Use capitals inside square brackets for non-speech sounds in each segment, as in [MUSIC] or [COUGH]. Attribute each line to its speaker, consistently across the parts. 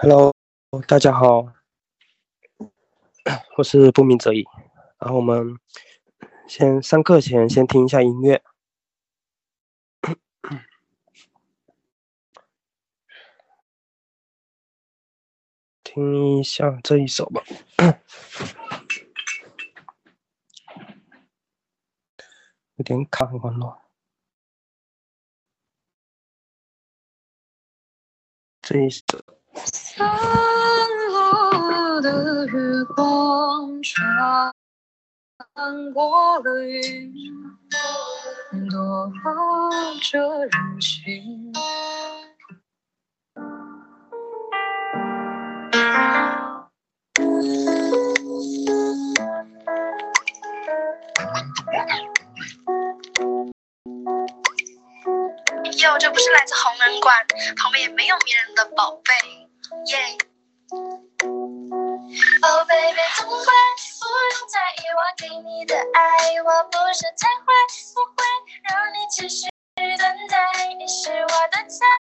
Speaker 1: Hello，大家好，我是不鸣则已。然后我们先上课前先听一下音乐，听一下这一首吧。有点卡，网络。这一首。散落的月光穿过了云，躲着人群。
Speaker 2: 这不是来自红人馆，旁边也没有迷人的宝贝，耶。Oh baby，痛快，不用在意我给你的爱，我不是太坏，不会让你继续等待，你是我的菜。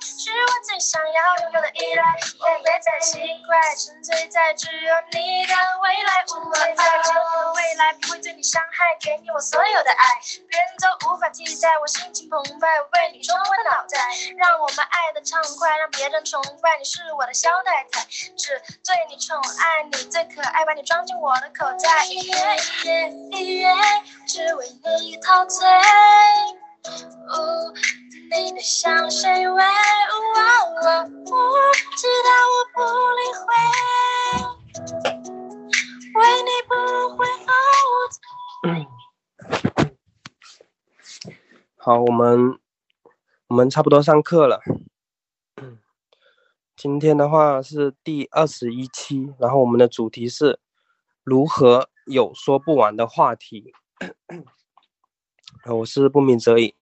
Speaker 2: 是我最想要拥有的依赖，别别再奇怪，沉醉在只有你的未来。我在这个未来不会对你伤害，给你我所有的爱，别人都无法替代。我心情澎湃，为你冲昏脑袋，让我们爱的畅快，让别人崇拜。你是我的小太太，只对你宠爱，你最可爱，把你装进我的口袋，一夜一夜一夜，只为你陶醉。你的香水味，我知道我不理会，为你不会
Speaker 1: 后退。好，我们我们差不多上课了。[COUGHS] 今天的话是第二十一期，然后我们的主题是如何有说不完的话题。[COUGHS] 我是不鸣则已。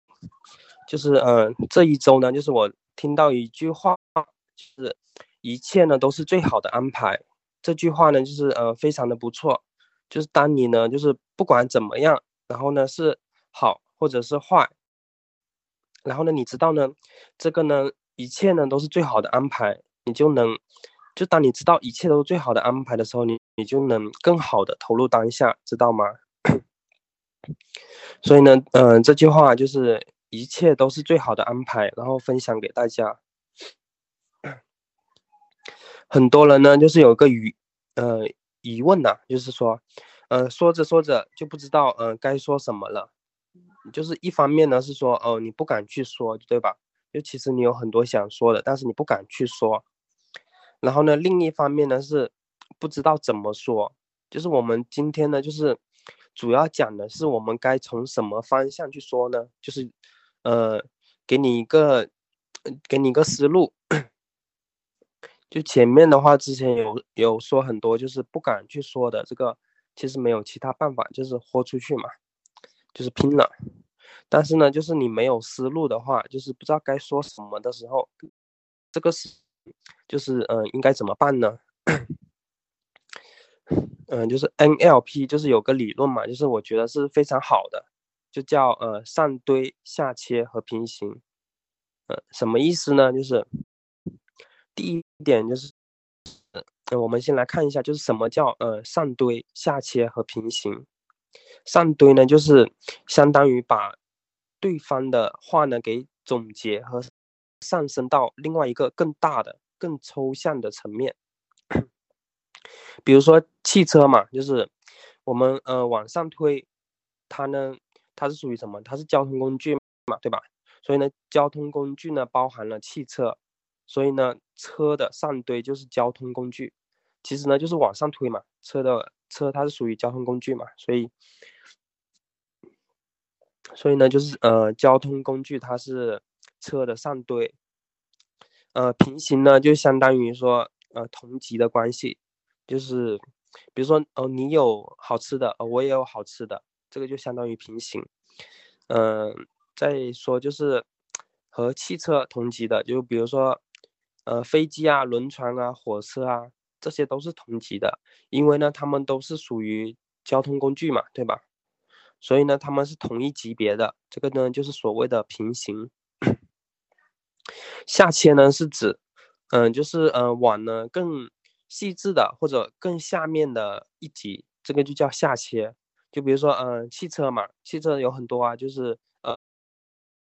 Speaker 1: 就是嗯，这一周呢，就是我听到一句话，就是一切呢都是最好的安排。这句话呢，就是呃非常的不错。就是当你呢，就是不管怎么样，然后呢是好或者是坏，然后呢你知道呢，这个呢一切呢都是最好的安排，你就能，就当你知道一切都是最好的安排的时候，你你就能更好的投入当下，知道吗？[COUGHS] 所以呢，嗯，这句话就是。一切都是最好的安排，然后分享给大家。很多人呢，就是有个疑，呃，疑问呐，就是说，呃，说着说着就不知道，呃，该说什么了。就是一方面呢是说，哦，你不敢去说，对吧？就其实你有很多想说的，但是你不敢去说。然后呢，另一方面呢是不知道怎么说。就是我们今天呢，就是主要讲的是我们该从什么方向去说呢？就是。呃，给你一个，给你一个思路。[CLEARS THROAT] 就前面的话，之前有有说很多，就是不敢去说的这个，其实没有其他办法，就是豁出去嘛，就是拼了。但是呢，就是你没有思路的话，就是不知道该说什么的时候，这个是，就是嗯，应该怎么办呢？嗯，[COUGHS] 就是 NLP，就是有个理论嘛，就是我觉得是非常好的。就叫呃上堆下切和平行，呃什么意思呢？就是第一点就是，呃我们先来看一下，就是什么叫呃上堆下切和平行。上堆呢，就是相当于把对方的话呢给总结和上升到另外一个更大的、更抽象的层面。比如说汽车嘛，就是我们呃往上推，它呢。它是属于什么？它是交通工具嘛，对吧？所以呢，交通工具呢包含了汽车，所以呢，车的上堆就是交通工具。其实呢，就是往上推嘛，车的车它是属于交通工具嘛，所以，所以呢，就是呃，交通工具它是车的上堆。呃，平行呢就相当于说呃同级的关系，就是比如说哦，你有好吃的，呃，我也有好吃的。这个就相当于平行，嗯，再说就是和汽车同级的，就比如说，呃，飞机啊、轮船啊、火车啊，这些都是同级的，因为呢，它们都是属于交通工具嘛，对吧？所以呢，他们是同一级别的，这个呢就是所谓的平行。下切呢是指，嗯，就是呃往呢更细致的或者更下面的一级，这个就叫下切。就比如说，嗯，汽车嘛，汽车有很多啊，就是呃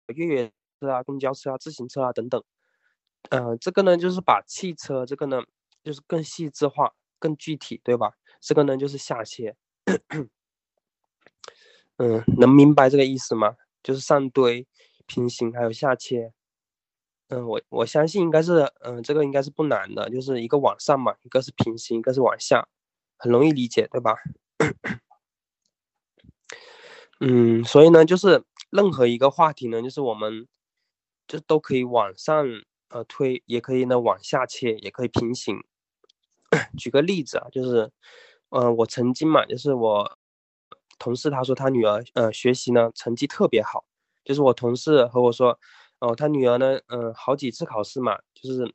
Speaker 1: 越野车啊、公交车啊、自行车啊等等。嗯，这个呢就是把汽车这个呢就是更细致化、更具体，对吧？这个呢就是下切。嗯，能明白这个意思吗？就是上堆、平行还有下切。嗯，我我相信应该是，嗯，这个应该是不难的，就是一个往上嘛，一个是平行，一个是往下，很容易理解，对吧？[COUGHS] 嗯，所以呢，就是任何一个话题呢，就是我们就都可以往上呃推，也可以呢往下切，也可以平行。[COUGHS] 举个例子啊，就是，嗯，我曾经嘛，就是我同事他说他女儿呃学习呢成绩特别好，就是我同事和我说。哦，他女儿呢，嗯，好几次考试嘛，就是，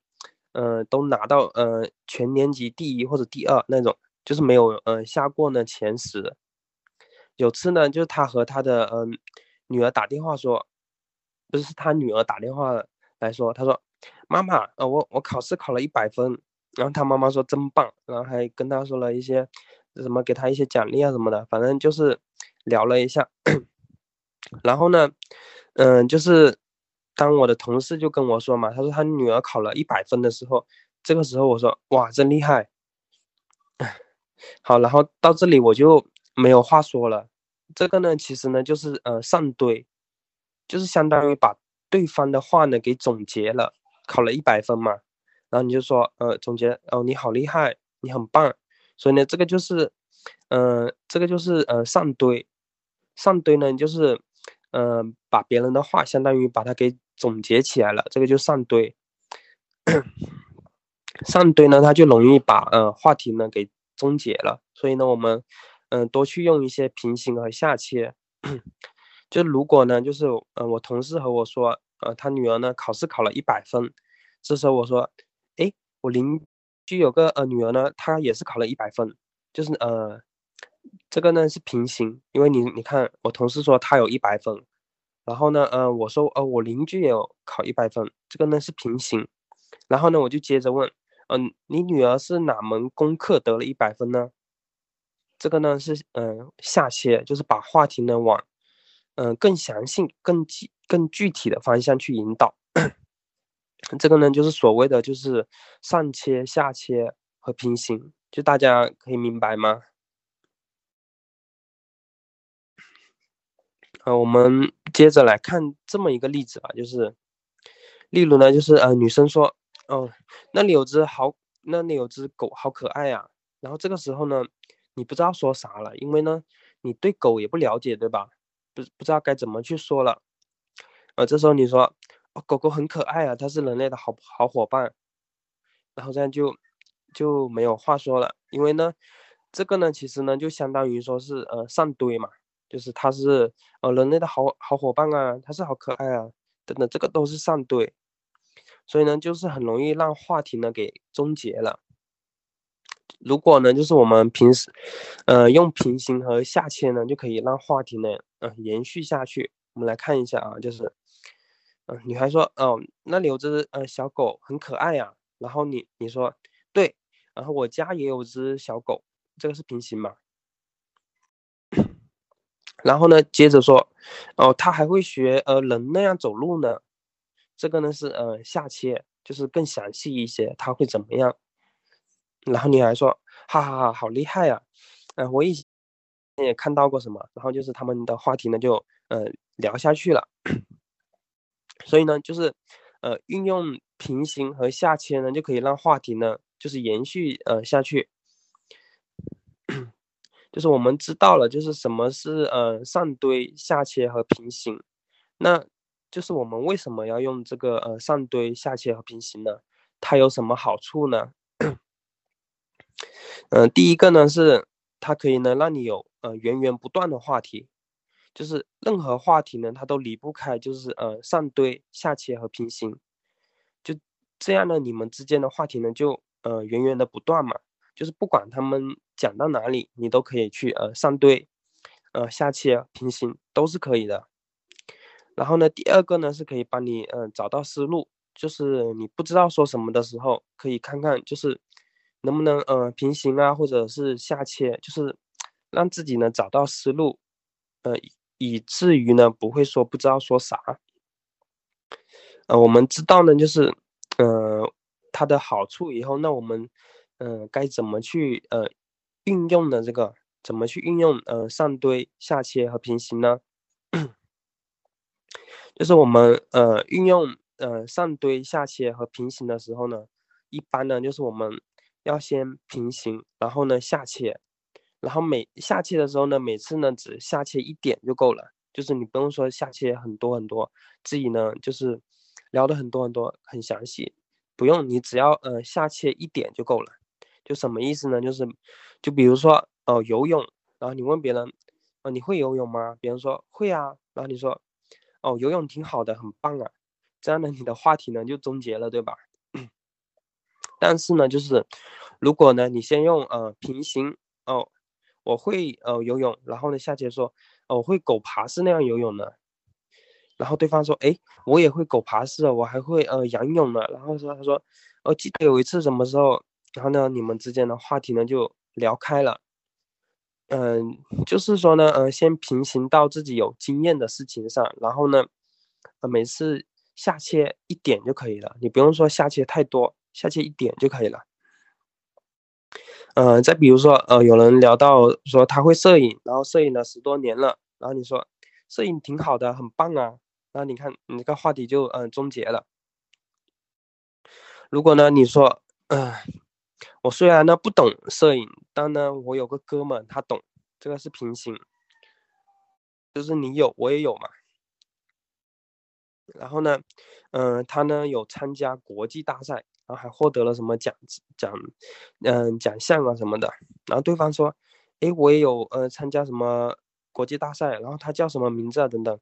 Speaker 1: 嗯，都拿到呃全年级第一或者第二那种，就是没有嗯下过呢前十。有次呢，就是他和他的嗯女儿打电话说，不是他女儿打电话来说，他说妈妈，呃，我我考试考了一百分，然后他妈妈说真棒，然后还跟他说了一些什么给他一些奖励啊什么的，反正就是聊了一下，[CLEARS THROAT] 然后呢，嗯，就是。当我的同事就跟我说嘛，他说他女儿考了一百分的时候，这个时候我说哇，真厉害。[LAUGHS] 好，然后到这里我就没有话说了。这个呢，其实呢就是呃上堆，就是相当于把对方的话呢给总结了，考了一百分嘛，然后你就说呃总结哦你好厉害，你很棒。所以呢，这个就是嗯这个就是呃上堆，上堆呢就是嗯把别人的话相当于把它给。总结起来了，这个就上堆。上堆呢，它就容易把呃话题呢给终结了。所以呢，我们嗯多去用一些平行和下切。[COUGHS] 就如果呢，就是呃我同事和我说，呃他女儿呢考试考了一百分，这时候我说，哎，我邻居有个呃女儿呢，她也是考了一百分，就是呃这个呢是平行，因为你你看我同事说他有一百分。然后呢，呃，我说，呃，我邻居也有考一百分，这个呢是平行。然后呢，我就接着问，嗯，你女儿是哪门功课得了一百分呢？这个呢是，嗯，下切，就是把话题呢往，嗯，更详细、更具、更具体的方向去引导。[CLEARS THROAT] 这个呢就是所谓的就是上切、下切和平行，就大家可以明白吗？呃，我们接着来看这么一个例子吧，就是，例如呢，就是呃，女生说，哦，那里有只好，那里有只狗，好可爱呀。然后这个时候呢，你不知道说啥了，因为呢，你对狗也不了解，对吧？不不知道该怎么去说了。呃，这时候你说，哦，狗狗很可爱啊，它是人类的好好伙伴。然后这样就就没有话说了，因为呢，这个呢，其实呢，就相当于说是呃上堆嘛。就是它是呃人类的好好伙伴啊，它是好可爱啊，等等，这个都是上堆，所以呢，就是很容易让话题呢给终结了。如果呢，就是我们平时，呃，用平行和下切呢，就可以让话题呢，呃，延续下去。我们来看一下啊，就是，嗯，女孩说，哦，那里有只呃小狗，很可爱呀。然后你你说对，然后我家也有只小狗，这个是平行嘛？然后呢，接着说，哦，他还会学呃人那样走路呢，这个呢是呃下切，就是更详细一些，他会怎么样？然后你还说，哈哈哈，好厉害呀！嗯，我以前也看到过什么，然后就是他们的话题呢就呃聊下去了，[CLEARS THROAT] 所以呢就是呃运用平行和下切呢就可以让话题呢就是延续呃下去。就是我们知道了，就是什么是呃上堆、下切和平行，那就是我们为什么要用这个呃上堆、下切和平行呢？它有什么好处呢？嗯，第一个呢是它可以呢让你有呃源源不断的话题，就是任何话题呢它都离不开就是呃上堆、下切和平行，就这样呢你们之间的话题呢就呃源源的不断嘛。就是不管他们讲到哪里，你都可以去呃上堆，呃下切平行都是可以的。然后呢，第二个呢是可以帮你嗯找到思路，就是你不知道说什么的时候，可以看看就是能不能呃平行啊，或者是下切，就是让自己呢找到思路，呃，以至于呢不会说不知道说啥。呃，我们知道呢，就是呃它的好处以后，那我们嗯该怎么去呃运用的这个，怎么去运用呃上堆、下切和平行呢？[COUGHS] 就是我们呃运用呃上堆、下切和平行的时候呢，一般呢就是我们要先平行，然后呢下切，然后每下切的时候呢，每次呢只下切一点就够了，就是你不用说下切很多很多，自己呢就是聊的很多很多很详细，不用你只要呃下切一点就够了。就什么意思呢？就是就比如说哦游泳，然后你问别人，哦你会游泳吗？别人说会啊，然后你说。哦，游泳挺好的，很棒啊！这样呢，你的话题呢就终结了，对吧？但是呢，就是如果呢，你先用呃平行哦，我会呃游泳，然后呢下节说哦我会狗爬式那样游泳呢，然后对方说哎我也会狗爬式，我还会呃仰泳呢，然后说他说哦记得有一次什么时候，然后呢你们之间的话题呢就聊开了。嗯，就是说呢，呃，先平行到自己有经验的事情上，然后呢，呃，每次下切一点就可以了，你不用说下切太多，下去一点就可以了。嗯，再比如说，呃，有人聊到说他会摄影，然后摄影了十多年了，然后你说摄影挺好的，很棒啊，然后你看你这个话题就嗯终结了。如果呢，你说，嗯。我虽然呢不懂摄影，但呢我有个哥们他懂，这个是平行，就是你有我也有嘛。然后呢，嗯，他呢有参加国际大赛，然后还获得了什么奖奖，嗯奖项啊什么的。然后对方说，哎，我也有呃参加什么国际大赛，然后他叫什么名字啊等等。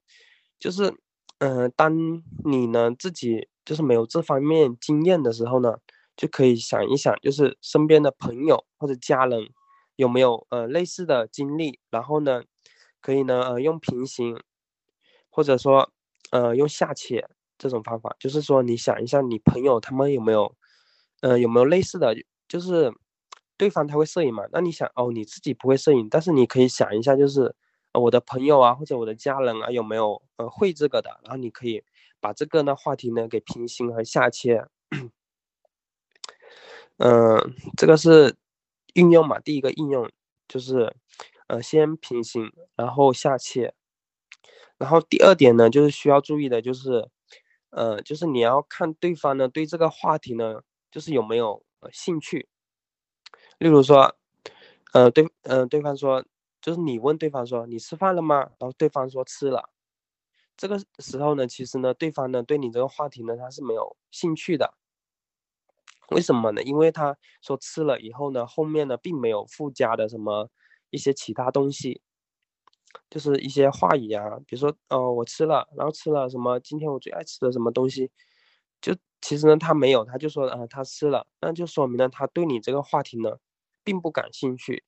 Speaker 1: 就是，嗯，当你呢自己就是没有这方面经验的时候呢。就可以想一想，就是身边的朋友或者家人有没有呃类似的经历，然后呢，可以呢呃用平行，或者说呃用下切这种方法，就是说你想一下你朋友他们有没有，呃有没有类似的，就是对方他会摄影嘛，那你想哦你自己不会摄影，但是你可以想一下，就是我的朋友啊或者我的家人啊有没有呃会这个的，然后你可以把这个呢话题呢给平行和下切。嗯，这个是应用嘛？第一个应用就是，呃，先平行，然后下切。然后第二点呢，就是需要注意的，就是，呃，就是你要看对方呢对这个话题呢，就是有没有兴趣。例如说，呃，对，嗯，对方说，就是你问对方说你吃饭了吗？然后对方说吃了。这个时候呢，其实呢，对方呢对你这个话题呢他是没有兴趣的。为什么呢？因为他说吃了以后呢，后面呢并没有附加的什么一些其他东西，就是一些话语啊，比如说哦我吃了，然后吃了什么？今天我最爱吃的什么东西？就其实呢他没有，他就说啊他吃了，那就说明了他对你这个话题呢并不感兴趣。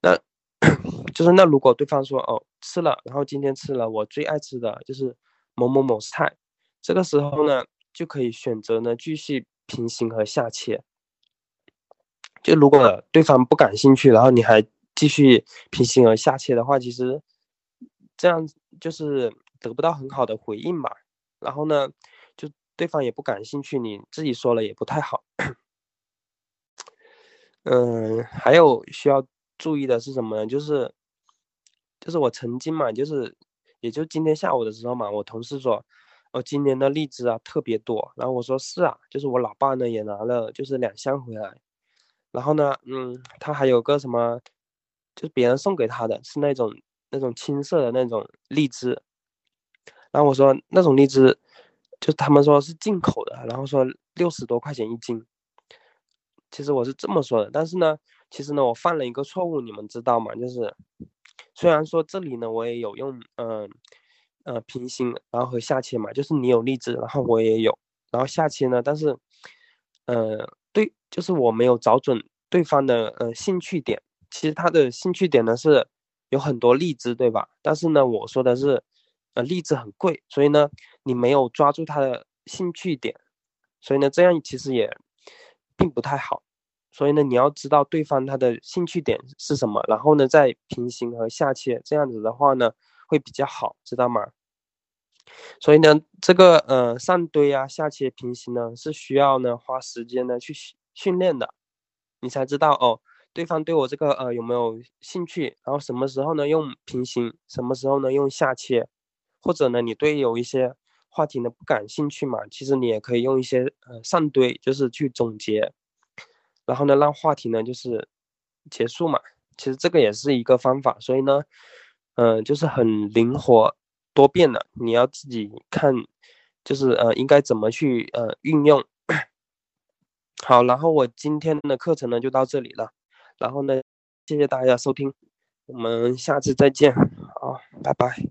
Speaker 1: 那 [COUGHS] 就是那如果对方说哦吃了，然后今天吃了我最爱吃的就是某某某菜，这个时候呢就可以选择呢继续。平行和下切，就如果对方不感兴趣，然后你还继续平行而下切的话，其实这样就是得不到很好的回应吧。然后呢，就对方也不感兴趣，你自己说了也不太好。嗯，还有需要注意的是什么呢？就是就是我曾经嘛，就是也就今天下午的时候嘛，我同事说。哦，今年的荔枝啊特别多，然后我说是啊，就是我老爸呢也拿了就是两箱回来，然后呢，嗯，他还有个什么，就别人送给他的是那种那种青色的那种荔枝，然后我说那种荔枝，就他们说是进口的，然后说六十多块钱一斤，其实我是这么说的，但是呢，其实呢我犯了一个错误，你们知道吗？就是虽然说这里呢我也有用，嗯。呃，平行，然后和下切嘛，就是你有荔枝，然后我也有，然后下切呢，但是，呃，对，就是我没有找准对方的呃兴趣点。其实他的兴趣点呢是有很多荔枝，对吧？但是呢，我说的是，呃，荔枝很贵，所以呢，你没有抓住他的兴趣点，所以呢，这样其实也并不太好。所以呢，你要知道对方他的兴趣点是什么，然后呢，再平行和下切，这样子的话呢，会比较好，知道吗？所以呢，这个呃上堆啊、下切、平行呢，是需要呢花时间呢去训练的，你才知道哦，对方对我这个呃有没有兴趣，然后什么时候呢用平行，什么时候呢用下切，或者呢你对有一些话题呢不感兴趣嘛，其实你也可以用一些呃上堆，就是去总结，然后呢让话题呢就是结束嘛，其实这个也是一个方法，所以呢，嗯，就是很灵活。多变的，你要自己看，就是呃，应该怎么去呃运用。[COUGHS] 好，然后我今天的课程呢就到这里了，然后呢，谢谢大家收听，我们下次再见，好，拜拜。